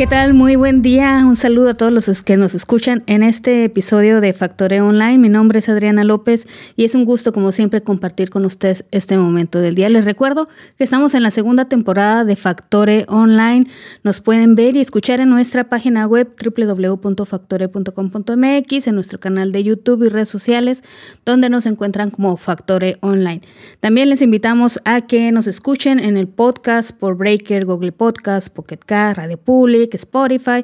¿qué tal? Muy buen día. Un saludo a todos los que nos escuchan en este episodio de Factoreo Online. Mi nombre es Adriana López y es un gusto, como siempre, compartir con ustedes este momento del día. Les recuerdo que estamos en la segunda temporada de Factore Online. Nos pueden ver y escuchar en nuestra página web www.factore.com.mx, en nuestro canal de YouTube y redes sociales, donde nos encuentran como Factore Online. También les invitamos a que nos escuchen en el podcast por Breaker, Google Podcast, Pocket Car, Radio Public Spotify,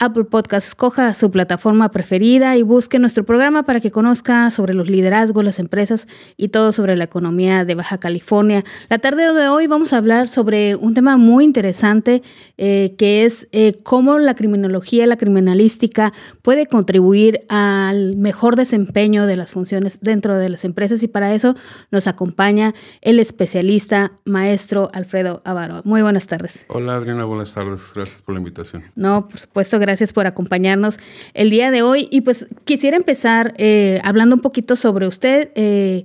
Apple Podcast, escoja su plataforma preferida y busque nuestro programa para que conozca sobre los liderazgos, las empresas y todo sobre la economía de Baja California. La tarde de hoy vamos a hablar sobre un tema muy interesante eh, que es eh, cómo la criminología, la criminalística puede contribuir al mejor desempeño de las funciones dentro de las empresas y para eso nos acompaña el especialista maestro Alfredo Avaro. Muy buenas tardes. Hola Adriana, buenas tardes. Gracias por la invitación. No, por supuesto, gracias por acompañarnos el día de hoy. Y pues quisiera empezar eh, hablando un poquito sobre usted. Eh,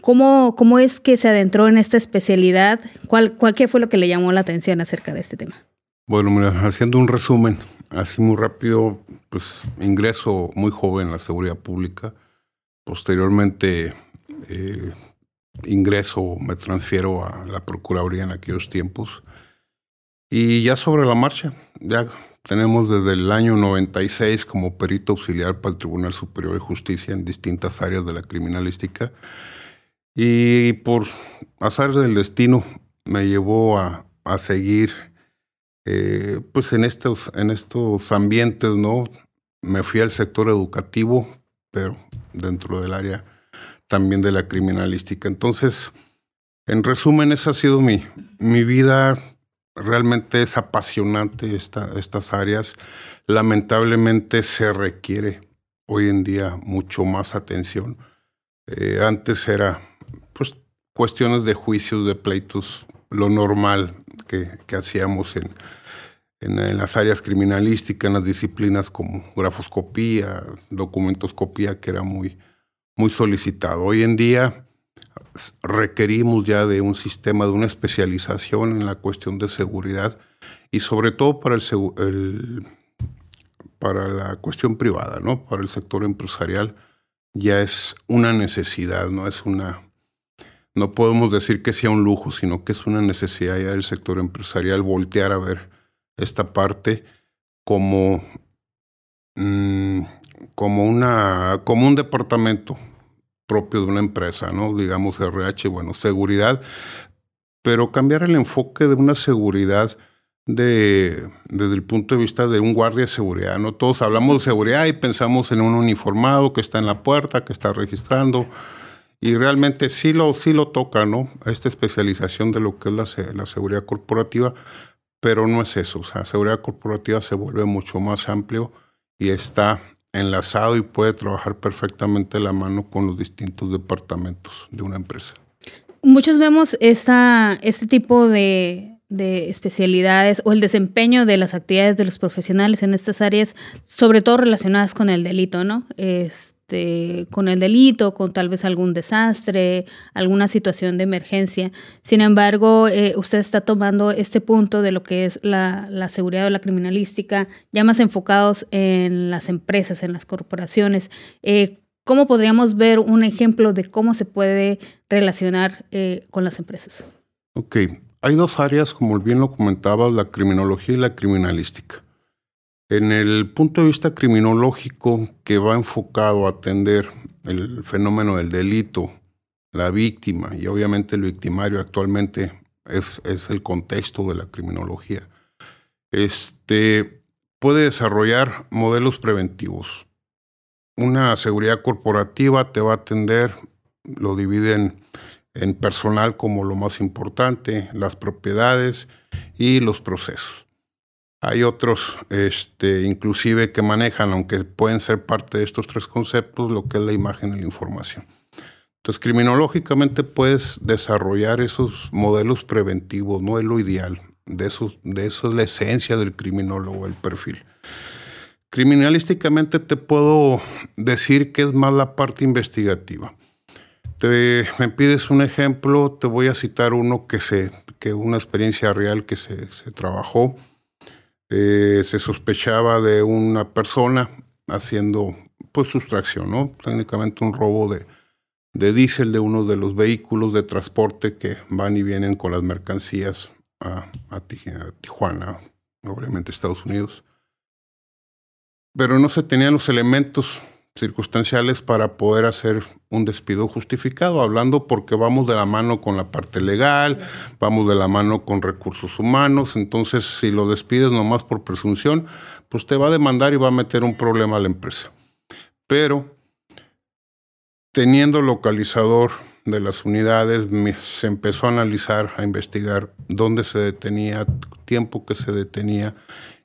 ¿cómo, ¿Cómo es que se adentró en esta especialidad? ¿Cuál, cuál, ¿Qué fue lo que le llamó la atención acerca de este tema? Bueno, mira, haciendo un resumen, así muy rápido, pues ingreso muy joven en la seguridad pública. Posteriormente eh, ingreso, me transfiero a la Procuraduría en aquellos tiempos. Y ya sobre la marcha, ya tenemos desde el año 96 como perito auxiliar para el Tribunal Superior de Justicia en distintas áreas de la criminalística. Y por azar del destino me llevó a, seguir eh, pues en estos, en estos ambientes, ¿no? Me fui al sector educativo, pero dentro del área también de la criminalística. Entonces, en resumen, esa ha sido mi, mi vida realmente es apasionante esta, estas áreas. Lamentablemente se requiere hoy en día mucho más atención. Eh, antes era pues cuestiones de juicios, de pleitos, lo normal que, hacíamos en, en, las áreas criminalísticas, en las disciplinas como grafoscopía, documentoscopía, que era muy, muy solicitado. Hoy en día requerimos ya de un sistema, de una especialización en la cuestión de seguridad y sobre todo para, el, para la cuestión privada, ¿no? para el sector empresarial, ya es una necesidad, no es una... No podemos decir que sea un lujo, sino que es una necesidad ya del sector empresarial voltear a ver esta parte como, mm, como, una, como un departamento propio de una empresa, ¿no? Digamos RH, bueno, seguridad, pero cambiar el enfoque de una seguridad de, desde el punto de vista de un guardia de seguridad, ¿no? Todos hablamos de seguridad y pensamos en un uniformado que está en la puerta, que está registrando, y realmente sí lo, sí lo toca, ¿no? Esta especialización de lo que es la, la seguridad corporativa, pero no es eso, o sea, seguridad corporativa se vuelve mucho más amplio y está enlazado y puede trabajar perfectamente la mano con los distintos departamentos de una empresa. Muchos vemos este tipo de, de especialidades o el desempeño de las actividades de los profesionales en estas áreas, sobre todo relacionadas con el delito, ¿no? Es, este, con el delito, con tal vez algún desastre, alguna situación de emergencia. Sin embargo, eh, usted está tomando este punto de lo que es la, seguridad o la criminalística, ya más enfocados en las empresas, en las corporaciones. Eh, ¿Cómo podríamos ver un ejemplo de cómo se puede relacionar eh, con las empresas? Ok, hay dos áreas, como bien lo comentabas, la criminología y la criminalística. En el punto de vista criminológico, que va enfocado a atender el fenómeno del delito, la víctima y obviamente el victimario actualmente es, es el contexto de la criminología, este, puede desarrollar modelos preventivos. Una seguridad corporativa te va a atender, lo dividen en personal como lo más importante, las propiedades y los procesos. Hay otros, este, inclusive, que manejan, aunque pueden ser parte de estos tres conceptos, lo que es la imagen y la información. Entonces, criminológicamente puedes desarrollar esos modelos preventivos, no es lo ideal. De, esos, de eso es la esencia del criminólogo, el perfil. Criminalísticamente te puedo decir que es más la parte investigativa. Te, me pides un ejemplo, te voy a citar uno que se, que una experiencia real que se, se trabajó Eh, se sospechaba de una persona haciendo pues sustracción, ¿no? Técnicamente un robo de, de diésel de uno de los vehículos de transporte que van y vienen con las mercancías a, a Tijuana, obviamente Estados Unidos. Pero no se tenían los elementos circunstanciales para poder hacer un despido justificado, hablando porque vamos de la mano con la parte legal, vamos de la mano con recursos humanos, entonces si lo despides nomás por presunción, pues te va a demandar y va a meter un problema a la empresa. Pero teniendo localizador de las unidades, se empezó a analizar, a investigar dónde se detenía, tiempo que se detenía,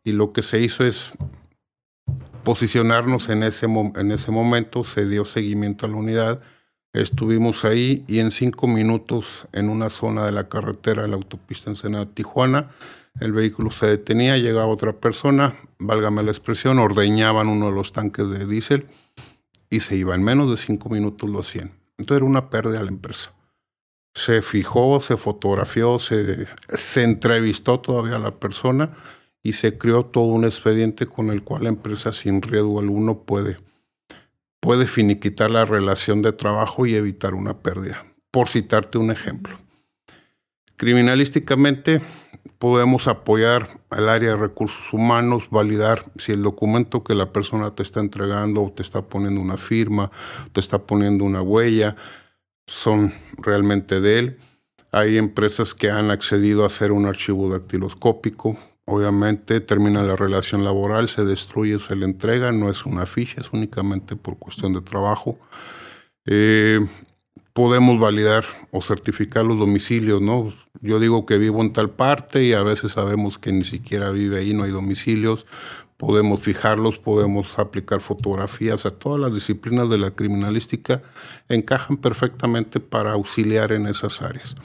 y lo que se hizo es posicionarnos en ese, en ese momento, se dio seguimiento a la unidad, estuvimos ahí y en cinco minutos en una zona de la carretera de la autopista Ensenada-Tijuana, el vehículo se detenía, llegaba otra persona, válgame la expresión, ordeñaban uno de los tanques de diésel y se iba. En menos de cinco minutos lo hacían. Entonces era una pérdida a la empresa. Se fijó, se fotografió, se, se entrevistó todavía a la persona y se creó todo un expediente con el cual la empresa sin riesgo alguno puede, puede finiquitar la relación de trabajo y evitar una pérdida. Por citarte un ejemplo. Criminalísticamente podemos apoyar al área de recursos humanos, validar si el documento que la persona te está entregando o te está poniendo una firma, te está poniendo una huella, son realmente de él. Hay empresas que han accedido a hacer un archivo dactiloscópico. Obviamente termina la relación laboral, se destruye, se le entrega, no es una ficha, es únicamente por cuestión de trabajo. Eh, podemos validar o certificar los domicilios, ¿no? Yo digo que vivo en tal parte y a veces sabemos que ni siquiera vive ahí, no hay domicilios. Podemos fijarlos, podemos aplicar fotografías, o todas las disciplinas de la criminalística encajan perfectamente para auxiliar en esas áreas.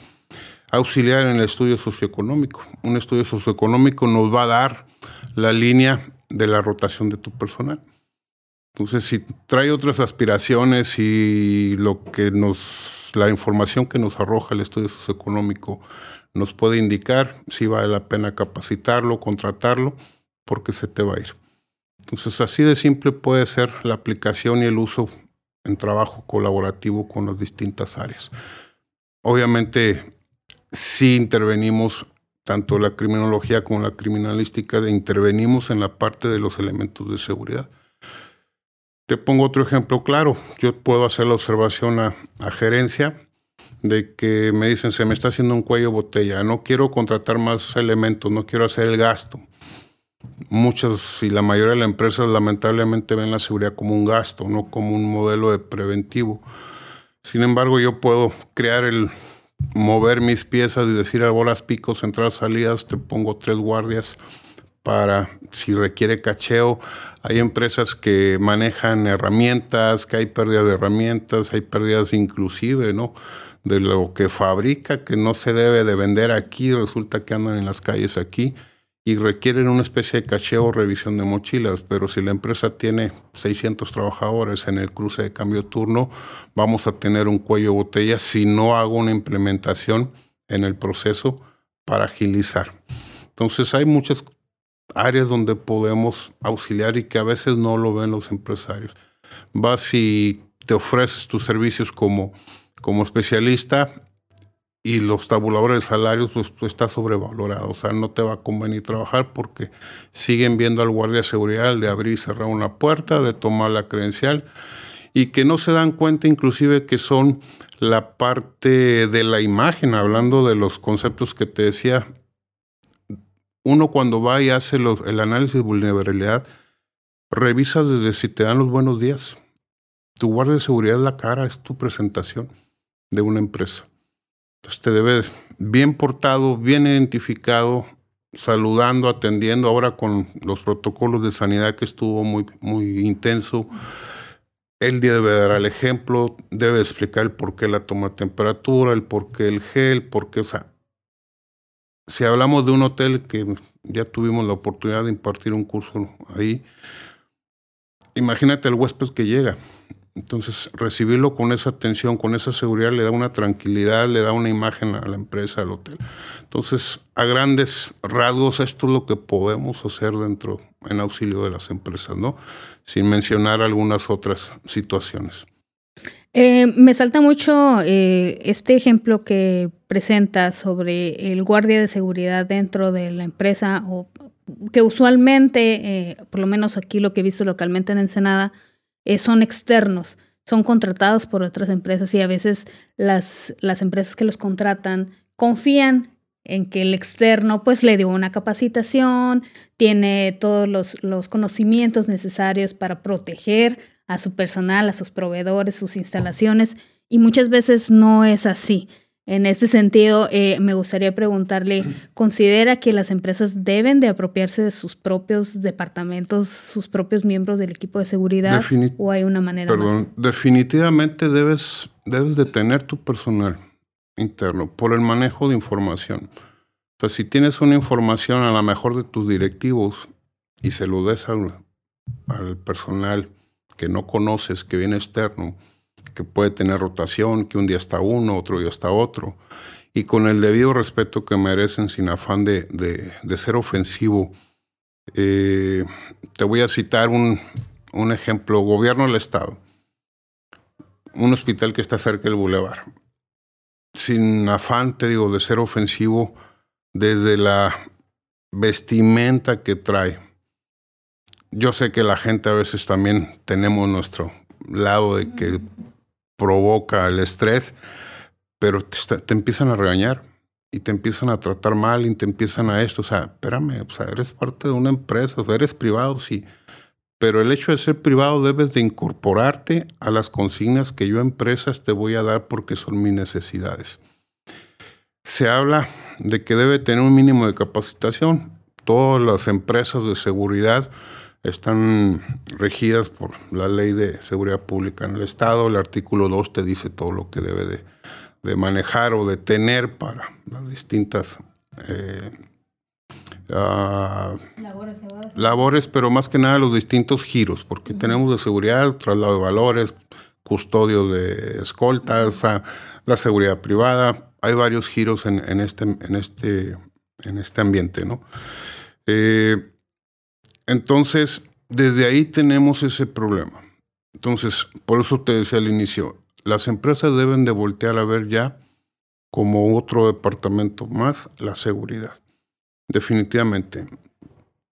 Auxiliar en el estudio socioeconómico. Un estudio socioeconómico nos va a dar la línea de la rotación de tu personal. Entonces, si trae otras aspiraciones y lo que nos, la información que nos arroja el estudio socioeconómico nos puede indicar si vale la pena capacitarlo, contratarlo, porque se te va a ir. Entonces, así de simple puede ser la aplicación y el uso en trabajo colaborativo con las distintas áreas. Obviamente, si intervenimos tanto la criminología como la criminalística, intervenimos en la parte de los elementos de seguridad. Te pongo otro ejemplo claro. Yo puedo hacer la observación a, gerencia de que me dicen, se me está haciendo un cuello botella, no quiero contratar más elementos, no quiero hacer el gasto. Muchas y la mayoría de las empresas lamentablemente ven la seguridad como un gasto, no como un modelo de preventivo. Sin embargo, yo puedo crear el, mover mis piezas y decir a bolas picos, entradas, salidas, te pongo tres guardias para si requiere cacheo. Hay empresas que manejan herramientas, que hay pérdidas de herramientas, hay pérdidas inclusive, ¿no? De lo que fabrica, que no se debe de vender aquí, resulta que andan en las calles aquí y requieren una especie de cacheo o revisión de mochilas, pero si la empresa tiene 600 trabajadores en el cruce de cambio turno, vamos a tener un cuello botella si no hago una implementación en el proceso para agilizar. Entonces hay muchas áreas donde podemos auxiliar y que a veces no lo ven los empresarios. Vas y te ofreces tus servicios como, como especialista y los tabuladores de salarios pues, pues, está sobrevalorado, o sea, no te va a convenir trabajar porque siguen viendo al guardia de seguridad de abrir y cerrar una puerta, de tomar la credencial y que no se dan cuenta inclusive que son la parte de la imagen, hablando de los conceptos que te decía, uno cuando va y hace el análisis de vulnerabilidad, revisas desde si te dan los buenos días. Tu guardia de seguridad es la cara, es tu presentación de una empresa. Entonces te debes bien portado, bien identificado, saludando, atendiendo, ahora con los protocolos de sanidad que estuvo muy, muy intenso. Él debe dar el ejemplo, debe explicar el por qué la toma de temperatura, el por qué el gel, por qué, o sea, si hablamos de un hotel que ya tuvimos la oportunidad de impartir un curso ahí, imagínate el huésped que llega Entonces, recibirlo con esa atención, con esa seguridad, le da una tranquilidad, le da una imagen a la empresa, al hotel. Entonces, a grandes rasgos, esto es lo que podemos hacer dentro, en auxilio de las empresas, ¿no? Sin mencionar algunas otras situaciones. Eh, me salta mucho eh, este ejemplo que presenta sobre el guardia de seguridad dentro de la empresa, o que usualmente, eh, por lo menos aquí lo que he visto localmente en Ensenada, son externos, son contratados por otras empresas y a veces las, las empresas que los contratan confían en que el externo pues le dio una capacitación, tiene todos los, los, conocimientos necesarios para proteger a su personal, a sus proveedores, sus instalaciones, y muchas veces no es así. En este sentido, eh, me gustaría preguntarle, ¿considera que las empresas deben de apropiarse de sus propios departamentos, sus propios miembros del equipo de seguridad? ¿O hay una manera Perdón, definitivamente debes, debes de tener tu personal interno por el manejo de información. O si tienes una información a la mejor de tus directivos y se lo des al, al personal que no conoces, que viene externo, que puede tener rotación, que un día está uno, otro día está otro, y con el debido respeto que merecen sin afán de, de, ser ofensivo. Eh, te voy a citar un, un ejemplo, gobierno del Estado, un hospital que está cerca del bulevar. Sin afán, te digo, de ser ofensivo, desde la vestimenta que trae. Yo sé que la gente a veces también tenemos nuestro lado de que provoca el estrés, pero te, empiezan a regañar y te empiezan a tratar mal y te empiezan a esto. O sea, espérame, o sea, eres parte de una empresa, o eres privado, sí. Pero el hecho de ser privado debes de incorporarte a las consignas que yo empresas te voy a dar porque son mis necesidades. Se habla de que debe tener un mínimo de capacitación. Todas las empresas de seguridad están regidas por la ley de seguridad pública en el Estado. El artículo 2 te dice todo lo que debe de, manejar o de tener para las distintas eh, ah, labores, pero más que nada los distintos giros, porque tenemos de seguridad, traslado de valores, custodio de escoltas, la seguridad privada. Hay varios giros en, este, en, este, en este ambiente, ¿no? Eh, entonces, desde ahí tenemos ese problema. Entonces, por eso te decía al inicio, las empresas deben de voltear a ver ya como otro departamento más la seguridad. Definitivamente.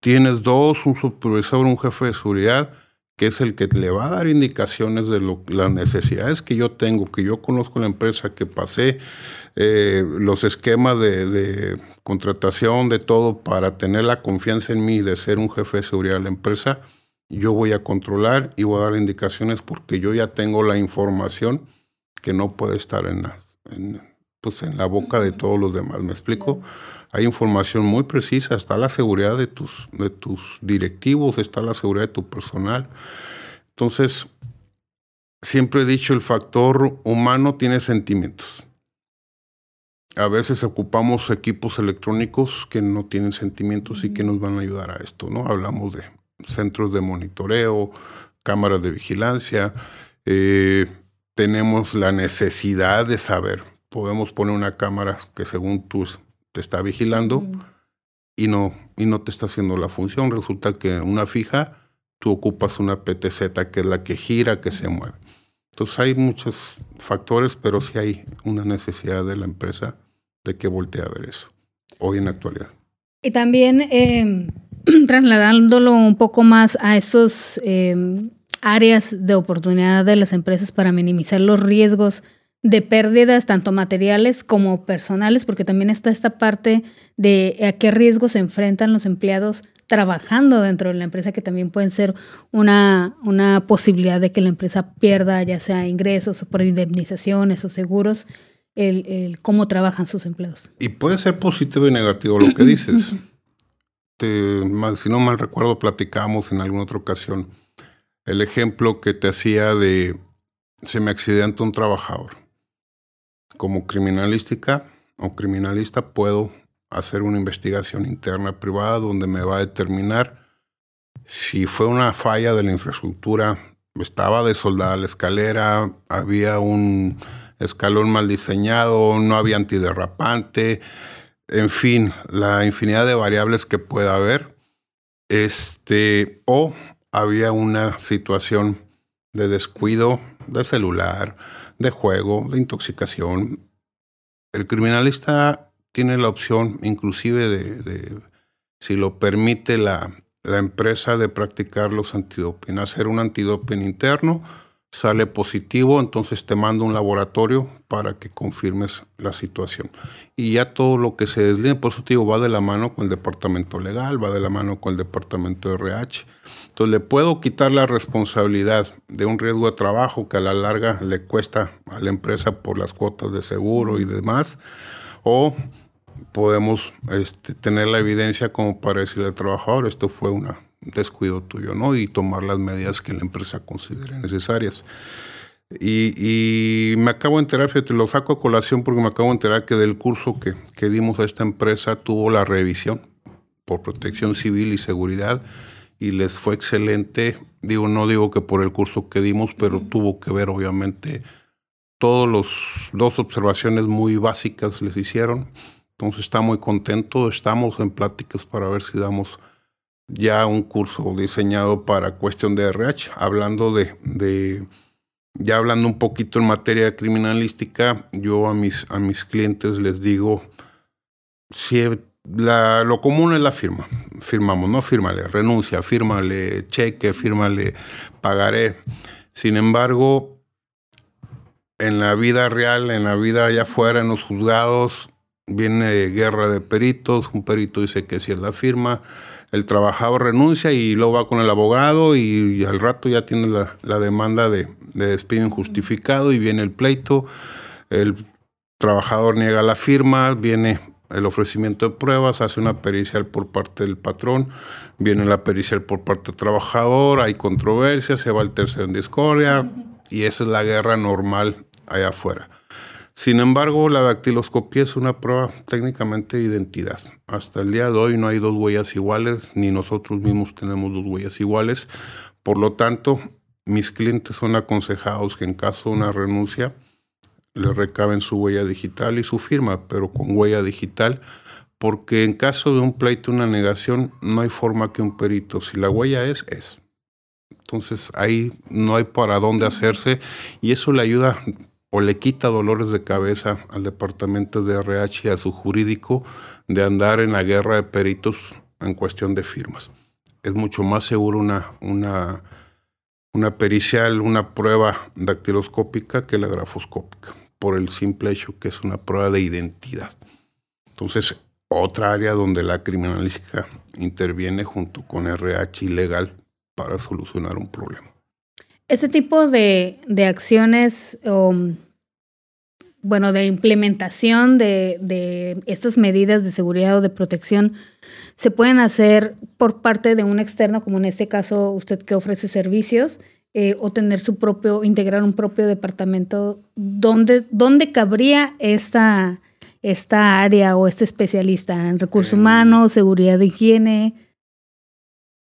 Tienes dos, un supervisor, un jefe de seguridad, que es el que le va a dar indicaciones de las necesidades que yo tengo, que yo conozco la empresa, que pasé eh, los esquemas de, contratación, de todo, para tener la confianza en mí de ser un jefe de seguridad de la empresa, yo voy a controlar y voy a dar indicaciones porque yo ya tengo la información que no puede estar en la, pues en la boca de todos los demás. ¿Me explico? Hay información muy precisa, está la seguridad de tus, de tus directivos, está la seguridad de tu personal. Entonces, siempre he dicho, el factor humano tiene sentimientos. A veces ocupamos equipos electrónicos que no tienen sentimientos y que nos van a ayudar a esto, ¿no? Hablamos de centros de monitoreo, cámaras de vigilancia. Eh, tenemos la necesidad de saber. Podemos poner una cámara que según tú te está vigilando y, no, y no te está haciendo la función. Resulta que en una fija tú ocupas una PTZ que es la que gira, que se mueve. Entonces hay muchos factores, pero sí hay una necesidad de la empresa de que voltee a ver eso, hoy en la actualidad. Y también eh, trasladándolo un poco más a esos eh, áreas de oportunidad de las empresas para minimizar los riesgos de pérdidas tanto materiales como personales, porque también está esta parte de a qué riesgos se enfrentan los empleados trabajando dentro de la empresa, que también pueden ser una, una posibilidad de que la empresa pierda ya sea ingresos por indemnizaciones o seguros el, cómo trabajan sus empleados. Y puede ser positivo y negativo lo que dices. si no mal recuerdo, platicamos en alguna otra ocasión el ejemplo que te hacía de se me accidenta un trabajador. Como criminalística o criminalista puedo hacer una investigación interna privada donde me va a determinar si fue una falla de la infraestructura estaba desoldada la escalera, había un escalón mal diseñado, no había antiderrapante, en fin, la infinidad de variables que pueda haber. Este, o había una situación de descuido de celular, de juego, de intoxicación. El criminalista tiene la opción, inclusive de, si lo permite la, la, empresa, de practicar los antidoping, hacer un antidoping interno sale positivo, entonces te mando un laboratorio para que confirmes la situación. Y ya todo lo que se desline positivo va de la mano con el departamento legal, va de la mano con el departamento de RH. Entonces le puedo quitar la responsabilidad de un riesgo de trabajo que a la larga le cuesta a la empresa por las cuotas de seguro y demás, o podemos este, tener la evidencia como para decirle al trabajador, esto fue una descuido tuyo, ¿no? Y tomar las medidas que la empresa considere necesarias. Y, me acabo de enterar, fíjate, lo saco a colación porque me acabo de enterar que del curso que, que dimos a esta empresa tuvo la revisión por protección civil y seguridad y les fue excelente. Digo, no digo que por el curso que dimos, pero tuvo que ver, obviamente, todos los dos observaciones muy básicas les hicieron. Entonces está muy contento. Estamos en pláticas para ver si damos ya un curso diseñado para cuestión de RH, hablando de, de, ya hablando un poquito en materia criminalística, yo a mis, a mis clientes les digo, si la, lo común es la firma, firmamos, no fírmale, renuncia, fírmale cheque, fírmale pagaré. Sin embargo, en la vida real, en la vida allá afuera, en los juzgados, viene guerra de peritos, un perito dice que si es la firma, el trabajador renuncia y luego va con el abogado y, al rato ya tiene la, demanda de, despido injustificado y viene el pleito, el trabajador niega la firma, viene el ofrecimiento de pruebas, hace una pericial por parte del patrón, viene la pericial por parte del trabajador, hay controversia, se va el tercero en discordia y esa es la guerra normal allá afuera. Sin embargo, la dactiloscopía es una prueba técnicamente de identidad. Hasta el día de hoy no hay dos huellas iguales, ni nosotros mismos tenemos dos huellas iguales. Por lo tanto, mis clientes son aconsejados que en caso de una renuncia le recaben su huella digital y su firma, pero con huella digital, porque en caso de un pleito, una negación, no hay forma que un perito, si la huella es, es. Entonces ahí no hay para dónde hacerse y eso le ayuda o le quita dolores de cabeza al departamento de RH y a su jurídico de andar en la guerra de peritos en cuestión de firmas. Es mucho más seguro una, una, una pericial, una prueba dactiloscópica que la grafoscópica, por el simple hecho que es una prueba de identidad. Entonces, otra área donde la criminalística interviene junto con RH y legal para solucionar un problema. Este tipo de, acciones, bueno, de implementación de, estas medidas de seguridad o de protección, se pueden hacer por parte de un externo, como en este caso usted que ofrece servicios, eh, o tener su propio, integrar un propio departamento. ¿Dónde, dónde cabría esta, esta área o este especialista en recursos humanos, seguridad de higiene?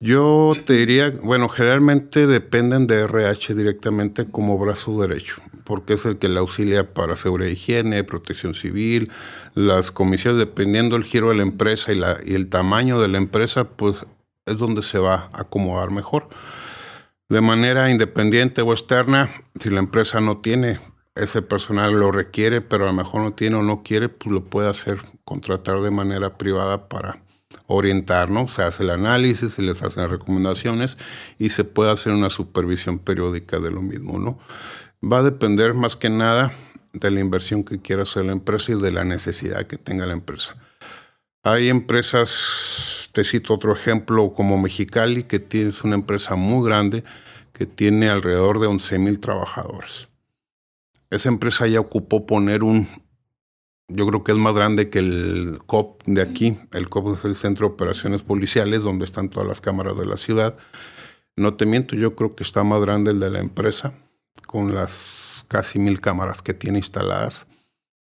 Yo te diría, bueno, generalmente dependen de RH directamente como brazo derecho, porque es el que le auxilia para seguridad, higiene, protección civil, las comisiones, dependiendo del giro de la empresa y, la, y el tamaño de la empresa, pues es donde se va a acomodar mejor. De manera independiente o externa, si la empresa no tiene ese personal, lo requiere, pero a lo mejor no tiene o no quiere, pues lo puede hacer contratar de manera privada para orientar, ¿no? Se hace el análisis, se les hacen recomendaciones y se puede hacer una supervisión periódica de lo mismo, ¿no? Va a depender más que nada de la inversión que quiera hacer la empresa y de la necesidad que tenga la empresa. Hay empresas, te cito otro ejemplo, como Mexicali, que es una empresa muy grande que tiene alrededor de 11 mil trabajadores. Esa empresa ya ocupó poner un, yo creo que es más grande que el COP de aquí. El COP es el Centro de Operaciones Policiales, donde están todas las cámaras de la ciudad. No te miento, yo creo que está más grande el de la empresa, con las casi mil cámaras que tiene instaladas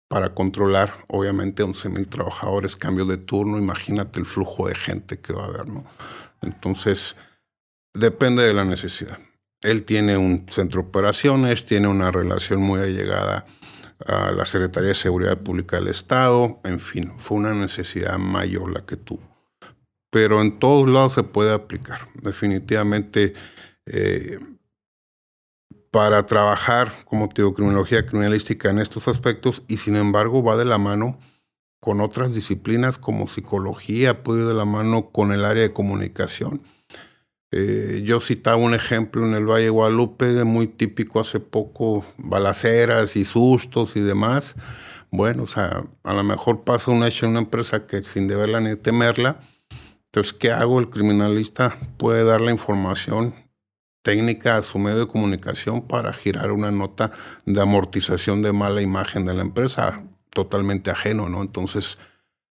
para controlar, obviamente, 11 mil trabajadores, cambio de turno. Imagínate el flujo de gente que va a haber, ¿no? Entonces, depende de la necesidad. él tiene un centro de operaciones, tiene una relación muy allegada a la Secretaría de Seguridad Pública del Estado, en fin, fue una necesidad mayor la que tuvo. Pero en todos lados se puede aplicar. Definitivamente, eh, para trabajar, como te criminología criminalística en estos aspectos, y sin embargo va de la mano con otras disciplinas como psicología, puede ir de la mano con el área de comunicación eh, yo citaba un ejemplo en el Valle de Guadalupe, muy típico hace poco, balaceras y sustos y demás. Bueno, o sea, a lo mejor pasa un hecho en una empresa que sin deberla ni temerla. Entonces, ¿qué hago? El criminalista puede dar la información técnica a su medio de comunicación para girar una nota de amortización de mala imagen de la empresa, totalmente ajeno, ¿no? Entonces,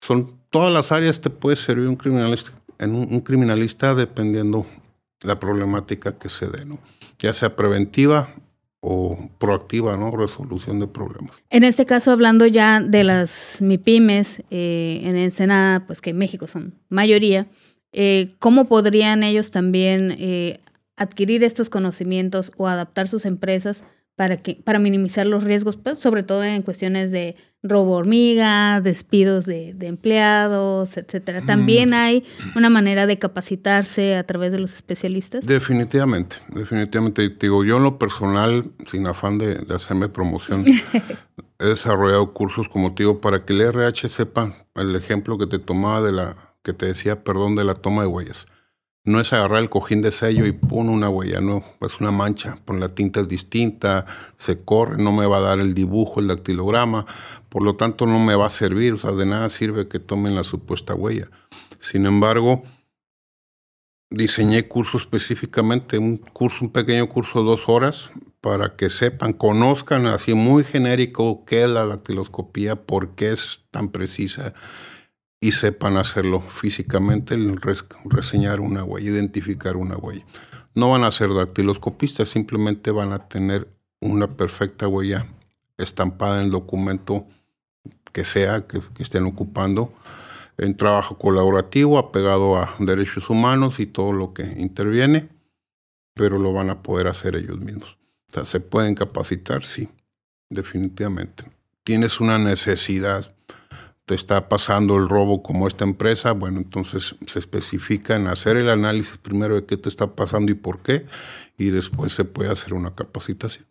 son todas las áreas te puede servir un criminalista, en un criminalista dependiendo la problemática que se dé, ¿no? ya sea preventiva o proactiva, ¿no? Resolución de problemas. En este caso, hablando ya de las MIPIMES eh, en Ensenada, pues que en México son mayoría, eh, ¿cómo podrían ellos también eh, adquirir estos conocimientos o adaptar sus empresas para, que, para minimizar los riesgos, pues, sobre todo en cuestiones de robo hormiga, despidos de, empleados, etcétera. También hay una manera de capacitarse a través de los especialistas. Definitivamente, definitivamente. Digo, yo en lo personal, sin afán de, hacerme promoción, he desarrollado cursos como te digo para que el RH sepa el ejemplo que te tomaba de la, que te decía, perdón, de la toma de huellas. No es agarrar el cojín de sello y pon una huella, no, es una mancha, pon la tinta es distinta, se corre, no me va a dar el dibujo, el dactilograma, por lo tanto no me va a servir, o sea, de nada sirve que tomen la supuesta huella. Sin embargo, diseñé curso específicamente, un curso, un pequeño curso de dos horas, para que sepan, conozcan así muy genérico qué es la dactiloscopía, por qué es tan precisa y sepan hacerlo físicamente, reseñar una huella, identificar una huella. No van a ser dactiloscopistas, simplemente van a tener una perfecta huella estampada en el documento que sea que, estén ocupando en trabajo colaborativo, apegado a derechos humanos y todo lo que interviene, pero lo van a poder hacer ellos mismos. O sea, se pueden capacitar, sí, definitivamente. Tienes una necesidad te está pasando el robo como esta empresa, bueno, entonces se especifica en hacer el análisis primero de qué te está pasando y por qué, y después se puede hacer una capacitación.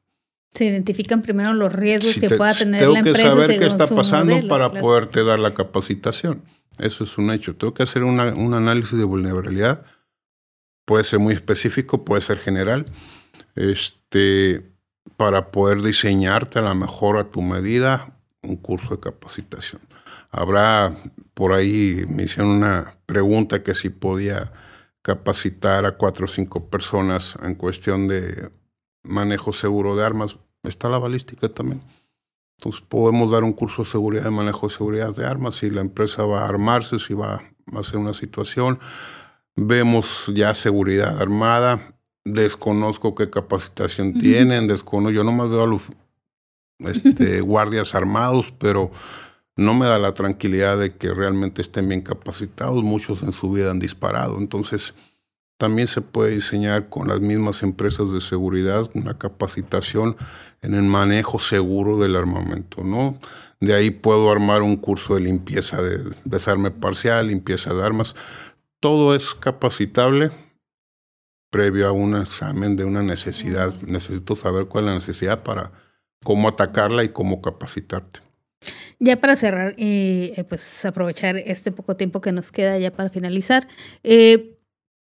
Se identifican primero los riesgos que pueda tener la empresa. Tengo que saber qué está pasando para poderte dar la capacitación. Eso es un hecho. Tengo que hacer un análisis de vulnerabilidad. Puede ser muy específico, puede ser general. Este, para poder diseñarte a la mejor a tu medida un curso de capacitación. Habrá por ahí, me hicieron una pregunta que si podía capacitar a cuatro o cinco personas en cuestión de manejo seguro de armas. Está la balística también. Entonces podemos dar un curso de seguridad de manejo de seguridad de armas si la empresa va a armarse, si va a hacer una situación. Vemos ya seguridad armada. Desconozco qué capacitación tienen, desconozco, yo nomás veo a los este, guardias armados, pero no me da la tranquilidad de que realmente estén bien capacitados. Muchos en su vida han disparado. Entonces, también se puede diseñar con las mismas empresas de seguridad una capacitación en el manejo seguro del armamento, ¿no? De ahí puedo armar un curso de limpieza de desarme parcial, limpieza de armas. Todo es capacitable previo a un examen de una necesidad. Necesito saber cuál es la necesidad para cómo atacarla y cómo capacitarte. Ya para cerrar eh, pues aprovechar este poco tiempo que nos queda ya para finalizar, eh,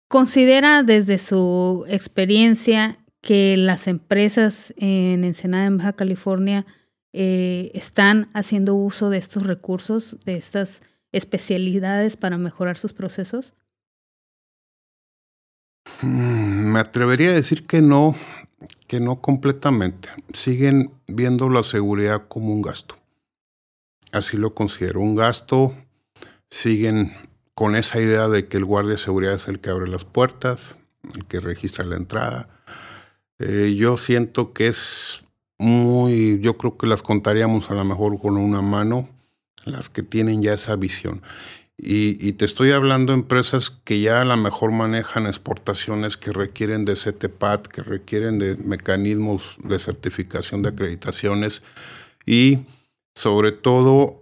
¿considera desde su experiencia que las empresas en Ensenada, en Baja California, eh, están haciendo uso de estos recursos, de estas especialidades para mejorar sus procesos? Mm, me atrevería a decir que no, que no completamente. Siguen viendo la seguridad como un gasto así lo considero un gasto. Siguen con esa idea de que el guardia de seguridad es el que abre las puertas, el que registra la entrada. Eh, yo siento que es muy, yo creo que las contaríamos a lo mejor con una mano, las que tienen ya esa visión. Y, te estoy hablando de empresas que ya a lo mejor manejan exportaciones que requieren de CTPAT, que requieren de mecanismos de certificación de acreditaciones y sobre todo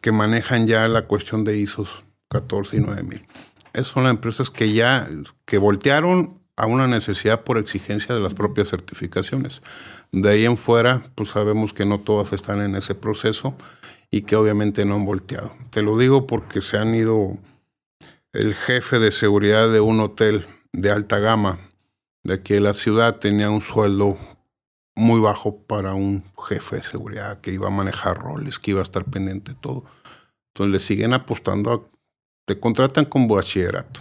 que manejan ya la cuestión de ISOs 14 y 9000. Esas son las empresas que ya que voltearon a una necesidad por exigencia de las propias certificaciones. De ahí en fuera, pues sabemos que no todas están en ese proceso y que obviamente no han volteado. Te lo digo porque se han ido el jefe de seguridad de un hotel de alta gama de aquí de la ciudad tenía un sueldo muy bajo para un jefe de seguridad que iba a manejar roles, que iba a estar pendiente de todo. Entonces le siguen apostando a, te contratan con bachillerato.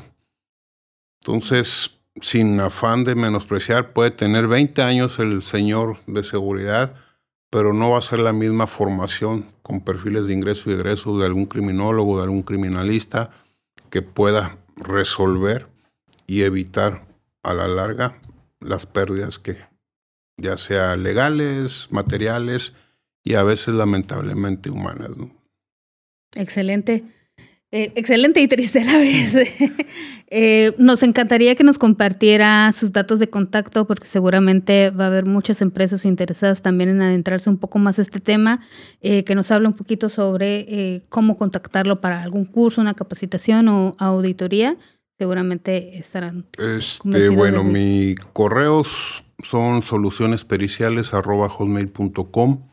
Entonces, sin afán de menospreciar, puede tener 20 años el señor de seguridad, pero no va a ser la misma formación con perfiles de ingreso y egreso de algún criminólogo, de algún criminalista que pueda resolver y evitar a la larga las pérdidas que ya sea legales, materiales y a veces lamentablemente humanas. Excelente. Eh, excelente y triste a la vez. Eh, nos encantaría que nos compartiera sus datos de contacto porque seguramente va a haber muchas empresas interesadas también en adentrarse un poco más a este tema, eh, que nos hable un poquito sobre cómo contactarlo para algún curso, una capacitación o auditoría. Seguramente estarán. Este, bueno, mis correos son solucionespericiales.com,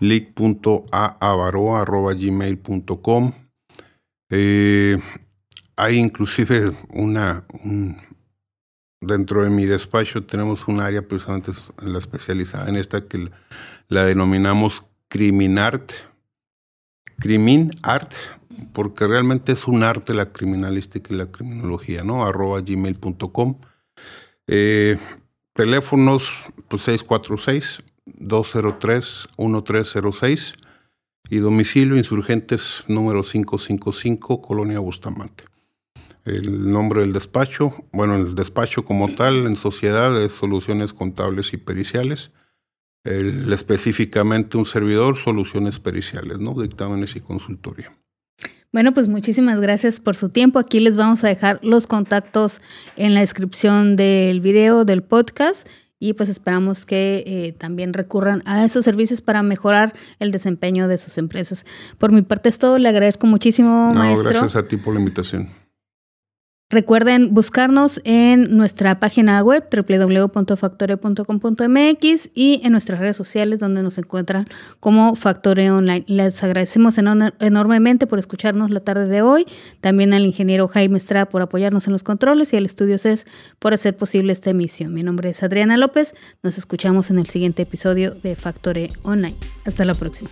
leak.aavaroa.gmail.com eh, hay inclusive una, dentro de mi despacho tenemos un área precisamente especializada en esta que la denominamos Criminart, Criminart, porque realmente es un arte la criminalística y la criminología, ¿no? arroba gmail.com. teléfonos, pues 646 203 1306 y domicilio Insurgentes número 555, Colonia Bustamante. El nombre del despacho, bueno, el despacho como tal en sociedad es Soluciones Contables y Periciales. específicamente un servidor, Soluciones Periciales, ¿no? Dictámenes y consultoría. Bueno, pues muchísimas gracias por su tiempo. Aquí les vamos a dejar los contactos en la descripción del video, del podcast y pues esperamos que eh, también recurran a esos servicios para mejorar el desempeño de sus empresas. Por mi parte es todo, le agradezco muchísimo, no, Gracias a ti por la invitación. Recuerden buscarnos en nuestra página web www.factore.com.mx y en nuestras redes sociales donde nos encuentran como Factore Online. Les agradecemos enormemente por escucharnos la tarde de hoy, también al ingeniero Jaime Estrada por apoyarnos en los controles y al Estudio CES por hacer posible esta emisión. Mi nombre es Adriana López, nos escuchamos en el siguiente episodio de Factore Online. Hasta la próxima.